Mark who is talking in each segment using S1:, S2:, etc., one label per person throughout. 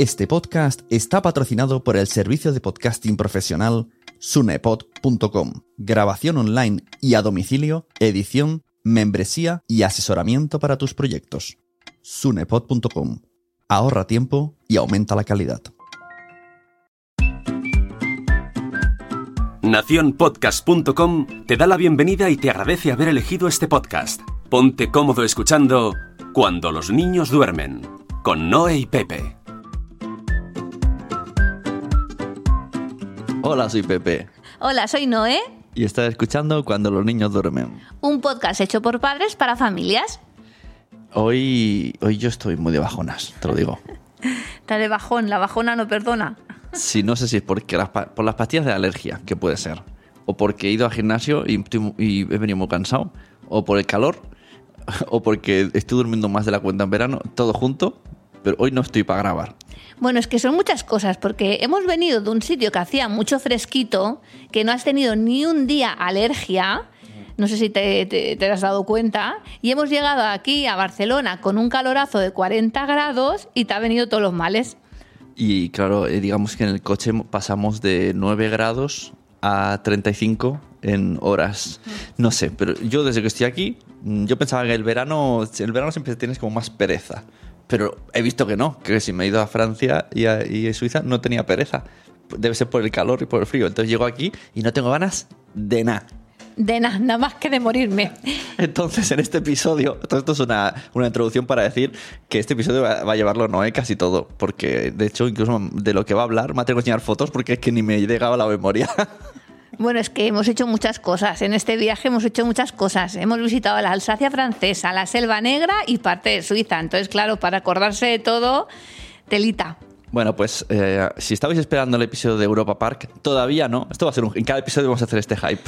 S1: Este podcast está patrocinado por el servicio de podcasting profesional sunepod.com. Grabación online y a domicilio, edición, membresía y asesoramiento para tus proyectos. sunepod.com. Ahorra tiempo y aumenta la calidad.
S2: Naciónpodcast.com te da la bienvenida y te agradece haber elegido este podcast. Ponte cómodo escuchando Cuando los niños duermen, con Noé y Pepe.
S1: Hola, soy Pepe.
S3: Hola, soy Noé,
S1: Y estás escuchando Cuando los niños duermen.
S3: un podcast hecho por padres para familias.
S1: Hoy, hoy yo estoy muy de bajonas, te lo digo.
S3: Está de bajón, la bajona no perdona.
S1: Si no sé si es porque las, por las pastillas de alergia, que puede ser. O porque he ido al gimnasio y, estoy y he venido muy cansado. O por el calor. O porque estoy durmiendo más de la cuenta en verano. Todo junto. Pero hoy no estoy para grabar.
S3: Bueno, es que son muchas cosas, porque hemos venido de un sitio que hacía mucho fresquito, que no has tenido ni un día alergia, no sé si te, te- te has dado cuenta, y hemos llegado aquí a Barcelona con un calorazo de 40 grados y te ha venido todos los males.
S1: Y claro, eh, digamos que en el coche pasamos de 9 grados a 35 en horas. No sé, pero yo desde que estoy aquí, mm, yo pensaba que el verano, el verano siempre tienes como más pereza. Pero he visto que no, que si me he ido a Francia y a, y a Suiza no tenía pereza. Debe ser por el calor y por el frío. Entonces llego aquí y no tengo ganas de nada.
S3: De nada, nada más que de morirme.
S1: Entonces, en este episodio, todo esto es una, una introducción para decir que este episodio va, va a llevarlo Noé casi todo, porque de hecho, incluso de lo que va a hablar, me ha tenido que enseñar fotos porque es que ni me llegaba la memoria.
S3: Bueno, es que hemos hecho muchas cosas. En este viaje hemos hecho muchas cosas. Hemos visitado la Alsacia francesa, la Selva Negra y parte de Suiza. Entonces, claro, para acordarse de todo, telita.
S1: bueno, pues eh, si estabais esperando el episodio de Europa Park, todavía no. Esto va a ser un. En cada episodio vamos a hacer este hype.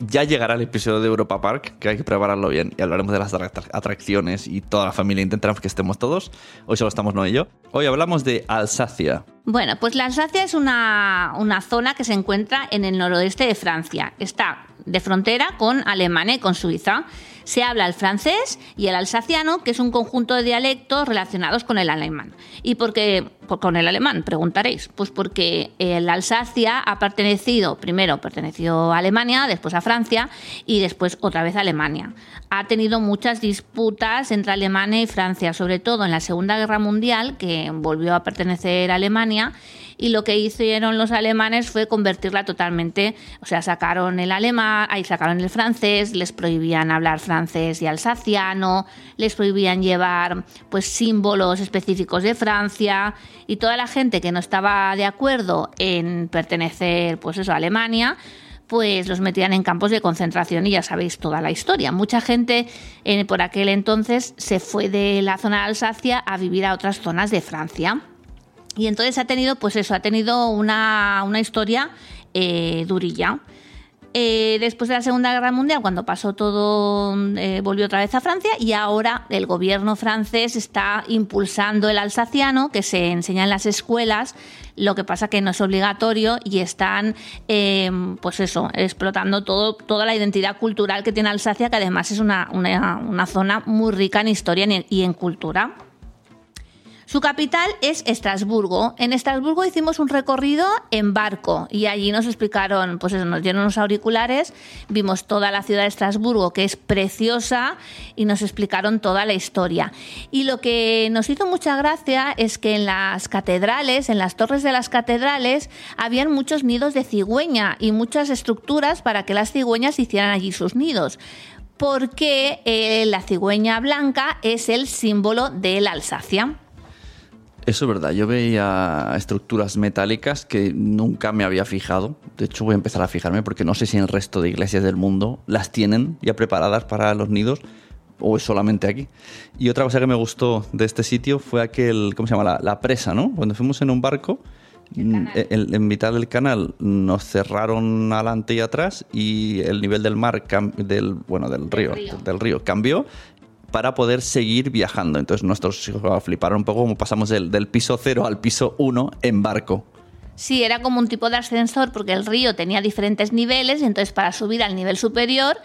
S1: Ya llegará el episodio de Europa Park, que hay que prepararlo bien, y hablaremos de las atrac- atracciones y toda la familia. Intentaremos que estemos todos. Hoy solo estamos Noé y yo. Hoy hablamos de Alsacia.
S3: Bueno, pues la Alsacia es una, una zona que se encuentra en el noroeste de Francia. Está de frontera con Alemania y con Suiza. Se habla el francés y el alsaciano, que es un conjunto de dialectos relacionados con el alemán. ¿Y por qué con el alemán? Preguntaréis. Pues porque el Alsacia ha pertenecido, primero perteneció a Alemania, después a Francia y después otra vez a Alemania. Ha tenido muchas disputas entre Alemania y Francia, sobre todo en la Segunda Guerra Mundial, que volvió a pertenecer a Alemania y lo que hicieron los alemanes fue convertirla totalmente, o sea, sacaron el alemán, ahí sacaron el francés, les prohibían hablar francés y alsaciano, les prohibían llevar pues símbolos específicos de Francia y toda la gente que no estaba de acuerdo en pertenecer pues eso a Alemania pues los metían en campos de concentración y ya sabéis toda la historia. Mucha gente eh, por aquel entonces se fue de la zona de Alsacia a vivir a otras zonas de Francia. Y entonces ha tenido, pues eso, ha tenido una, una historia eh, durilla. Eh, después de la Segunda Guerra Mundial, cuando pasó todo, eh, volvió otra vez a Francia y ahora el gobierno francés está impulsando el alsaciano, que se enseña en las escuelas, lo que pasa que no es obligatorio y están, eh, pues eso, explotando todo, toda la identidad cultural que tiene Alsacia, que además es una, una- zona muy rica en historia y en cultura. Su capital es Estrasburgo. En Estrasburgo hicimos un recorrido en barco y allí nos explicaron, pues nos dieron unos auriculares, vimos toda la ciudad de Estrasburgo, que es preciosa, y nos explicaron toda la historia. Y lo que nos hizo mucha gracia es que en las catedrales, en las torres de las catedrales, habían muchos nidos de cigüeña y muchas estructuras para que las cigüeñas hicieran allí sus nidos porque eh, la cigüeña blanca es el símbolo de la Alsacia.
S1: Eso es verdad, yo veía estructuras metálicas que nunca me había fijado. De hecho, voy a empezar a fijarme porque no sé si en el resto de iglesias del mundo las tienen ya preparadas para los nidos o es solamente aquí. Y otra cosa que me gustó de este sitio fue aquel, ¿cómo se llama? La, la presa, ¿no? Cuando fuimos en un barco, mm, en, en mitad del canal nos cerraron adelante y atrás y el nivel del mar, del, bueno, del río,
S3: río.
S1: del río cambió para poder seguir viajando. Entonces nuestros hijos fliparon un poco como pasamos del, piso 0 al piso 1 en barco.
S3: Sí, era como un tipo de ascensor porque el río tenía diferentes niveles y entonces para subir al nivel superior,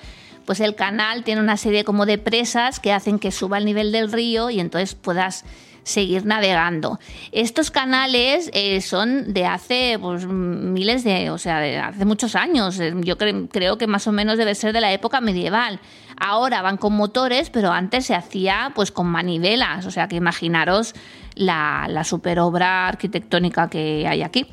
S3: pues el canal tiene una serie como de presas que hacen que suba el nivel del río y entonces puedas seguir navegando. Estos canales eh, son de hace pues, miles de, o sea, de hace muchos años. Eh, yo creo que más o menos debe ser de la época medieval. Ahora van con motores, pero antes se hacía pues con manivelas. O sea que imaginaros la, la super obra arquitectónica que hay aquí.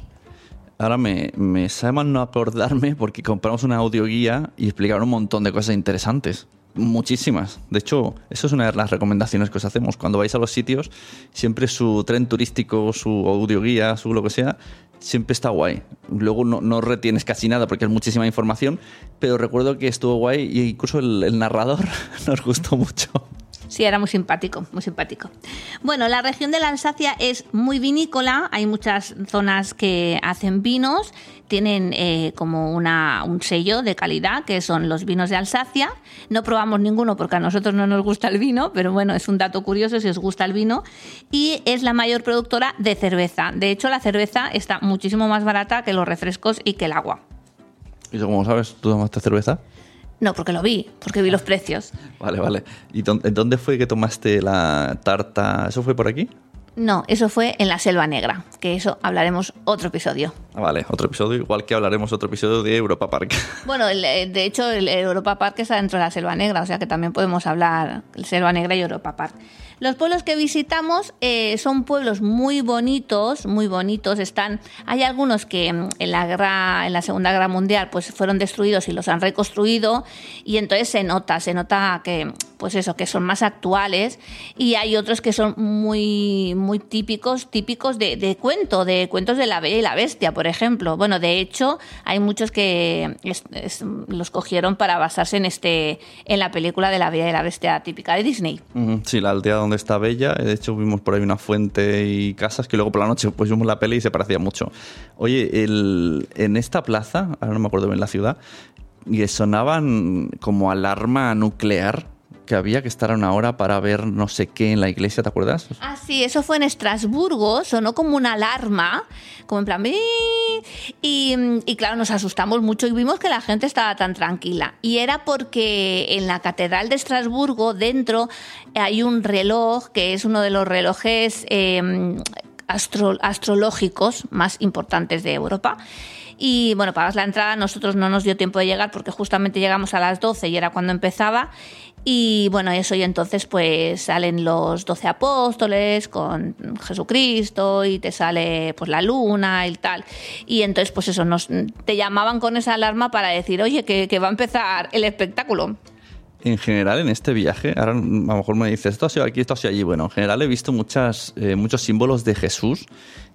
S1: Ahora me, me no acordarme porque compramos una audioguía y explicaron un montón de cosas interesantes. Muchísimas. De hecho, eso es una de las recomendaciones que os hacemos. Cuando vais a los sitios, siempre su tren turístico, su audioguía, su lo que sea, siempre está guay. Luego no, retienes casi nada porque es muchísima información, pero recuerdo que estuvo guay y incluso el narrador nos gustó mucho.
S3: Sí, era muy simpático, muy simpático. Bueno, la región de la Alsacia es muy vinícola, hay muchas zonas que hacen vinos, tienen eh, como una, un sello de calidad, que son los vinos de Alsacia. No probamos ninguno porque a nosotros no nos gusta el vino, pero bueno, es un dato curioso si os gusta el vino. Y es la mayor productora de cerveza. De hecho, la cerveza está muchísimo más barata que los refrescos y que el agua.
S1: ¿Y tú cómo sabes? ¿Tú tomaste cerveza?
S3: No, porque lo vi, porque vi los precios.
S1: Vale, vale. ¿Y dónde fue que tomaste la tarta? ¿Eso fue por aquí?
S3: No, eso fue en la Selva Negra, que eso hablaremos otro episodio.
S1: Ah, vale, otro episodio, igual que hablaremos otro episodio de Europa Park.
S3: Bueno, eh, de hecho, el Europa Park está dentro de la Selva Negra, o sea que también podemos hablar Selva Negra y Europa Park. Los pueblos que visitamos eh, son pueblos muy bonitos, muy bonitos. Están, hay algunos que mm, en la guerra, en la Segunda Guerra Mundial, pues fueron destruidos y los han reconstruido y entonces se nota, se nota que, pues eso, que son más actuales y hay otros que son muy, muy típicos, típicos de, de cuento, de cuentos de la Bella y la Bestia, por ejemplo. Bueno, de hecho, hay muchos que los cogieron para basarse en este, en la película de la Bella y la Bestia típica de Disney.
S1: Sí, la aldea donde está Bella. De hecho, vimos por ahí una fuente y casas que luego por la noche pues vimos la peli y se parecía mucho. Oye, el, en esta plaza, ahora no me acuerdo bien la ciudad, y sonaban como alarma nuclear que había que estar una hora para ver no sé qué en la iglesia, ¿te acuerdas?
S3: Ah, sí, eso fue en Estrasburgo, sonó como una alarma, como en plan... Y, y, claro, nos asustamos mucho y vimos que la gente estaba tan tranquila. Y era porque en la Catedral de Estrasburgo, dentro, hay un reloj que es uno de los relojes astro, astrológicos más importantes de Europa. Y bueno, pagas la entrada, nosotros no nos dio tiempo de llegar porque justamente llegamos a las 12 y era cuando empezaba. Y bueno, eso y entonces pues salen los doce apóstoles con Jesucristo y te sale pues la luna y tal. Y entonces pues eso, nos, te llamaban con esa alarma para decir, oye, que, que va a empezar el espectáculo
S1: en general en este viaje, ahora a lo mejor me dices, esto ha sido aquí, esto ha sido allí. Bueno, en general he visto muchas, eh, muchos símbolos de Jesús.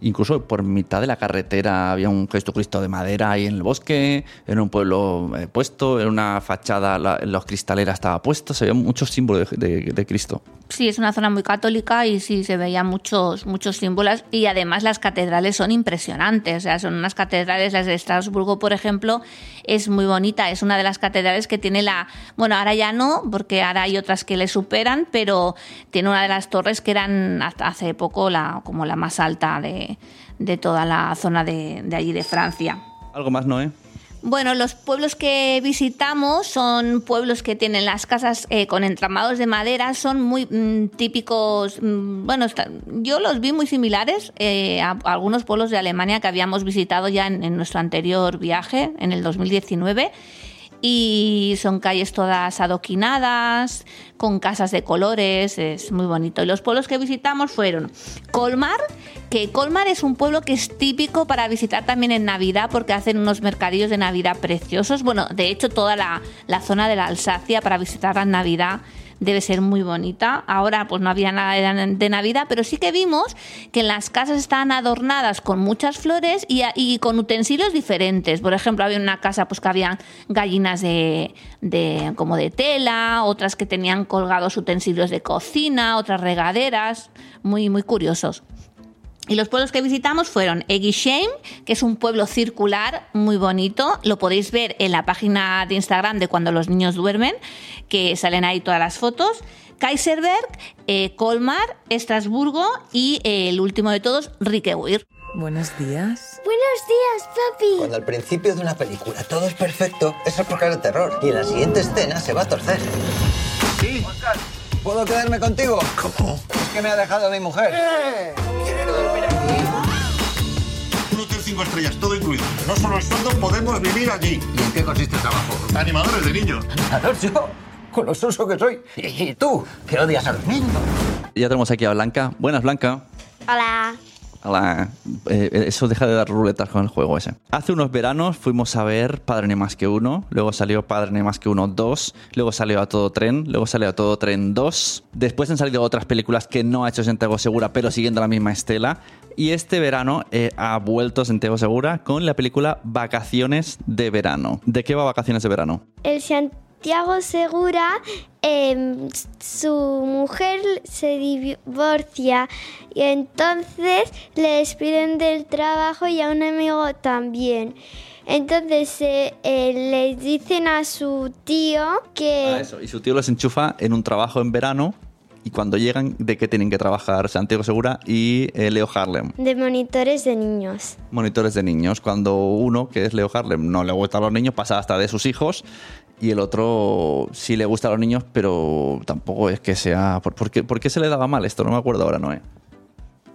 S1: Incluso por mitad de la carretera había un Jesucristo de madera ahí en el bosque, en un pueblo eh, puesto, en una fachada la, los cristaleras estaba puesto, se veían muchos símbolos de, Cristo.
S3: Sí, es una zona muy católica y sí se veían muchos, muchos símbolos y además las catedrales son impresionantes. O sea, son unas catedrales, las de Estrasburgo, por ejemplo, es muy bonita. Es una de las catedrales que tiene la. Bueno, ahora ya no, porque ahora hay otras que le superan, pero tiene una de las torres que eran hasta hace poco la, como la más alta de, de toda la zona de, de allí de Francia.
S1: ¿Algo más, Noé?
S3: Bueno, los pueblos que visitamos son pueblos que tienen las casas eh, con entramados de madera, son muy mmm, típicos, mmm, bueno, está, yo los vi muy similares eh, a, a, algunos pueblos de Alemania que habíamos visitado ya en, en nuestro anterior viaje, en el 2019 y son calles todas adoquinadas, con casas de colores, es muy bonito. Y los pueblos que visitamos fueron Colmar, que Colmar es un pueblo que es típico para visitar también en Navidad porque hacen unos mercadillos de Navidad preciosos. Bueno, de hecho toda la, la zona de la Alsacia para visitar en Navidad debe ser muy bonita. Ahora pues no había nada de Navidad, pero sí que vimos que las casas estaban adornadas con muchas flores y, con utensilios diferentes. Por ejemplo, había una casa pues que habían gallinas de, de, como de tela, otras que tenían colgados utensilios de cocina, otras regaderas, muy, muy curiosos. Y los pueblos que visitamos fueron Eguisheim, que es un pueblo circular muy bonito. Lo podéis ver en la página de Instagram de Cuando los niños duermen, que salen ahí todas las fotos. Kaiserberg, eh, Colmar, Estrasburgo y eh, el último de todos, Riqueweir.
S4: Buenos días.
S5: Buenos días, papi.
S6: Cuando al principio de una película todo es perfecto, eso es porque es de terror. Y en la siguiente escena se va a torcer.
S7: Sí.
S6: ¿Puedo quedarme contigo?
S4: ¿Cómo?
S6: Es que me ha dejado mi mujer.
S4: Un hotel cinco estrellas, todo incluido. No solo el sueldo, podemos vivir allí.
S6: ¿Y en qué consiste el trabajo?
S4: Animadores de niños.
S6: Animador yo, con lo soso que soy. Y tú, que odias a los niños.
S1: Ya tenemos aquí a Blanca. Buenas, Blanca.
S5: Hola.
S1: Hola. Eh, eso deja de dar ruletas con el juego ese. Hace unos veranos fuimos a ver Padre ni más que uno, luego salió Padre ni más que uno 2, luego salió A Todo Tren, luego salió A Todo Tren 2. Después han salido otras películas que no ha hecho Santiago Segura, pero siguiendo la misma estela. Y este verano eh, ha vuelto Santiago Segura con la película Vacaciones de Verano. ¿De qué va Vacaciones de Verano?
S5: El Santiago Segura, em, su mujer se divorcia y entonces le despiden del trabajo y a un amigo también. Entonces eh, eh, le dicen a su tío que...
S1: Ah, eso. Y su tío los enchufa en un trabajo en verano. Y cuando llegan, ¿de qué tienen que trabajar Santiago Segura y eh, Leo Harlem?
S5: de monitores de niños.
S1: monitores de niños. Cuando uno, que es Leo Harlem, no le gusta a los niños, pasa hasta de sus hijos. Y el otro sí le gusta a los niños, pero tampoco es que sea... ¿Por, por qué, por qué se le daba mal esto? No me acuerdo ahora, Noé.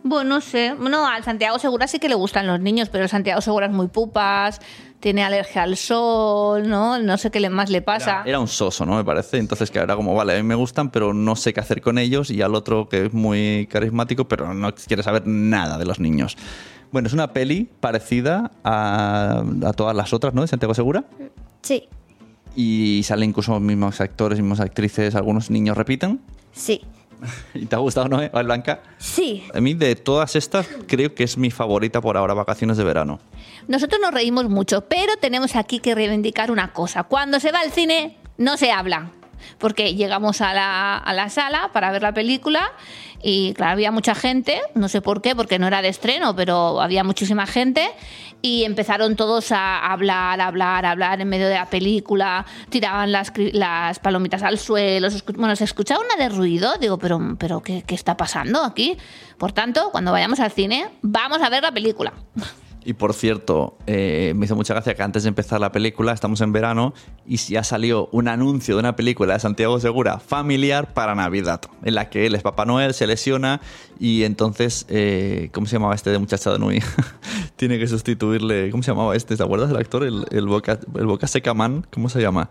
S3: Bueno, no sé. Bueno, al Santiago Segura sí que le gustan los niños, pero el Santiago Segura es muy pupas, tiene alergia al sol, ¿no? No sé qué le- más le pasa.
S1: Era un soso, ¿no? Me parece. Entonces, que era como, vale, a mí me gustan, pero no sé qué hacer con ellos. Y al otro que es muy carismático, pero no quiere saber nada de los niños. Bueno, es una peli parecida a, a todas las otras, ¿no? De Santiago Segura.
S5: Sí,
S1: Y salen incluso los mismos actores, mismas actrices, algunos niños repiten.
S5: sí,
S1: ¿Y te ha gustado, no, eh, Blanca?
S5: sí.
S1: A mí de todas estas creo que es mi favorita por ahora, vacaciones de verano.
S3: Nosotros nos reímos mucho, pero tenemos aquí que reivindicar una cosa. Cuando se va al cine, no se habla. Porque llegamos a la, a la sala para ver la película y, claro, había mucha gente, no sé por qué, porque no era de estreno, pero había muchísima gente y empezaron todos a hablar, a hablar, a hablar en medio de la película, tiraban las, las palomitas al suelo, bueno, se escuchaba una de ruido, digo, pero, pero ¿qué, ¿qué está pasando aquí? Por tanto, cuando vayamos al cine, vamos a ver la película.
S1: Y por cierto, eh, me hizo mucha gracia que antes de empezar la película, estamos en verano, y ya salió un anuncio de una película de Santiago Segura familiar para Navidad, en la que él es Papá Noel, se lesiona y entonces, eh, ¿cómo se llamaba este de muchacha de Nui? Tiene que sustituirle, ¿cómo se llamaba este? ¿Te acuerdas del actor? El, Boca, el Boca Seca Man, ¿cómo se llama?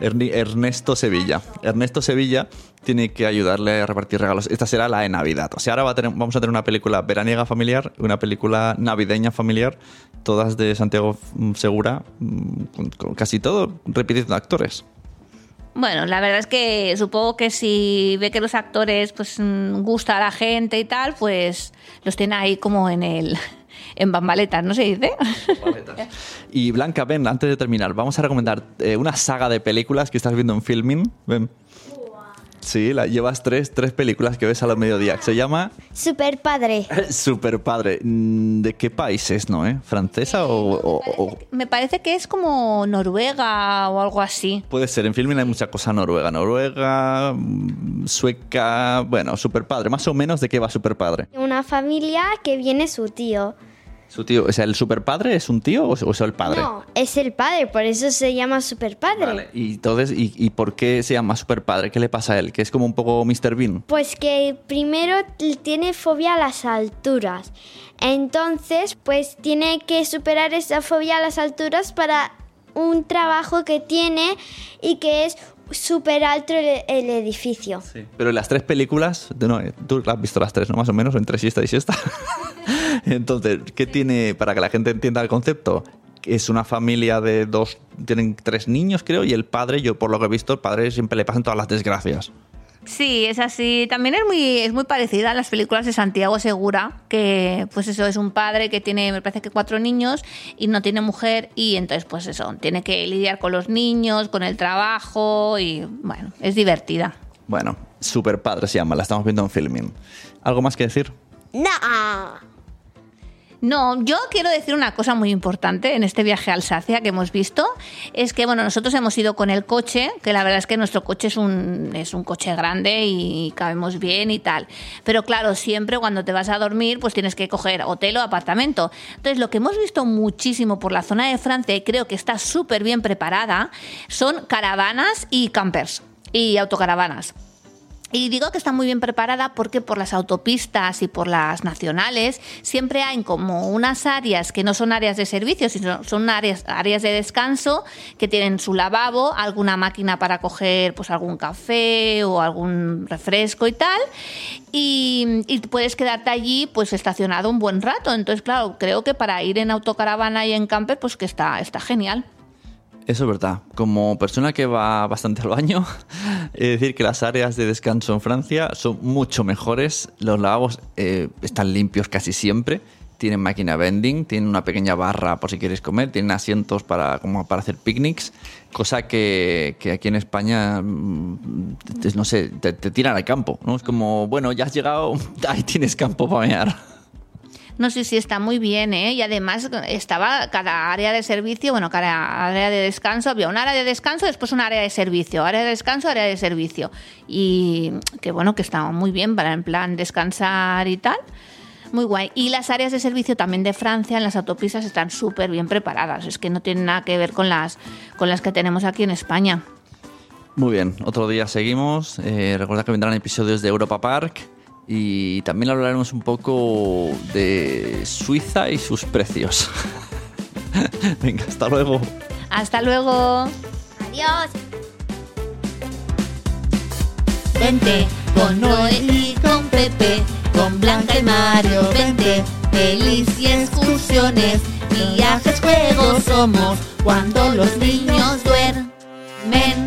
S1: Ernesto Sevilla. Ernesto Sevilla tiene que ayudarle a repartir regalos. Esta será la de Navidad. O sea, ahora va a tener- vamos a tener una película veraniega familiar, una película navideña familiar, todas de Santiago mm, Segura, mm, con, con casi todo repitiendo actores.
S3: Bueno, la verdad es que supongo que si ve que los actores pues mm, gusta a la gente y tal, pues los tiene ahí como en el en bambaletas, ¿no se dice?
S1: Y Blanca, ven, antes de terminar, vamos a recomendar eh, una saga de películas que estás viendo en Filming. Ven. Sí, la, llevas tres, tres películas que ves a los mediodía. Se llama
S5: Super padre.
S1: Super Padre. Mm, ¿De qué país es, no? Eh? ¿Francesa o, o- o-
S3: Me parece que es como Noruega o algo así.
S1: Puede ser, en filming hay mucha cosa noruega. Noruega, mm, sueca. Bueno, Super Padre. Más o menos de qué va Super Padre.
S5: Una familia que viene su tío.
S1: Su tío, o sea, ¿el Super Padre es un tío o es, o es el padre?
S5: No, es el padre, por eso se llama super padre.
S1: Vale, y entonces, ¿y, y por qué se llama Super Padre? ¿Qué le pasa a él? Que es como un poco Mr. Bean.
S5: Pues que primero tiene fobia a las alturas. Entonces, pues tiene que superar esa fobia a las alturas para un trabajo que tiene y que es súper alto el, el edificio.
S1: Pero en las tres películas, no, tú has visto las tres, ¿no? Más o menos, entre siesta y siesta. Entonces, ¿qué tiene, para que la gente entienda el concepto? Es una familia de dos, tienen tres niños, creo, y el padre, yo por lo que he visto, el padre siempre le pasan todas las desgracias.
S3: Sí, es así. También es muy, es muy parecida a las películas de Santiago Segura, que pues eso es un padre que tiene, me parece que cuatro niños y no tiene mujer y entonces pues eso, tiene que lidiar con los niños, con el trabajo y bueno, es divertida.
S1: Bueno, Super Padre se llama, la estamos viendo en filming. ¿Algo más que decir?
S5: No.
S3: No, yo quiero decir una cosa muy importante en este viaje a Alsacia que hemos visto. Es que, bueno, nosotros hemos ido con el coche, que la verdad es que nuestro coche es un, es un coche grande y cabemos bien y tal. Pero claro, siempre cuando te vas a dormir, pues tienes que coger hotel o apartamento. Entonces, lo que hemos visto muchísimo por la zona de Francia y creo que está súper bien preparada son caravanas y campers y autocaravanas. Y digo que está muy bien preparada porque por las autopistas y por las nacionales siempre hay como unas áreas que no son áreas de servicio, sino son áreas, áreas de descanso que tienen su lavabo, alguna máquina para coger pues algún café o algún refresco y tal. Y, y puedes quedarte allí pues estacionado un buen rato. Entonces, claro, creo que para ir en autocaravana y en camper pues que está, está genial.
S1: Eso es verdad. Como persona que va bastante al baño, de decir que las áreas de descanso en Francia son mucho mejores. Los lavabos eh, están limpios casi siempre. Tienen máquina vending, tienen una pequeña barra por si quieres comer, tienen asientos para, como para hacer picnics, cosa que, que aquí en España, mm, no sé, te, te tiran al campo. ¿no? Es como, bueno, ya has llegado, ahí tienes campo para mear.
S3: No sé si está muy bien, ¿eh? Y además estaba cada área de servicio, bueno, cada área de descanso, había un área de descanso, después un área de servicio, área de descanso, área de servicio. Y que bueno, que estaba muy bien para en plan descansar y tal. Muy guay. Y las áreas de servicio también de Francia en las autopistas están súper bien preparadas. Es que no tienen nada que ver con las, con las que tenemos aquí en España.
S1: Muy bien, otro día seguimos. Eh, recuerda que vendrán episodios de Europa Park y también hablaremos un poco de Suiza y sus precios. Venga, hasta luego.
S3: Hasta luego.
S5: Adiós.
S7: Vente con Noé y con Pepe, con Blanca y Mario, vente, pelis y excursiones, viajes, juegos somos cuando los niños duermen.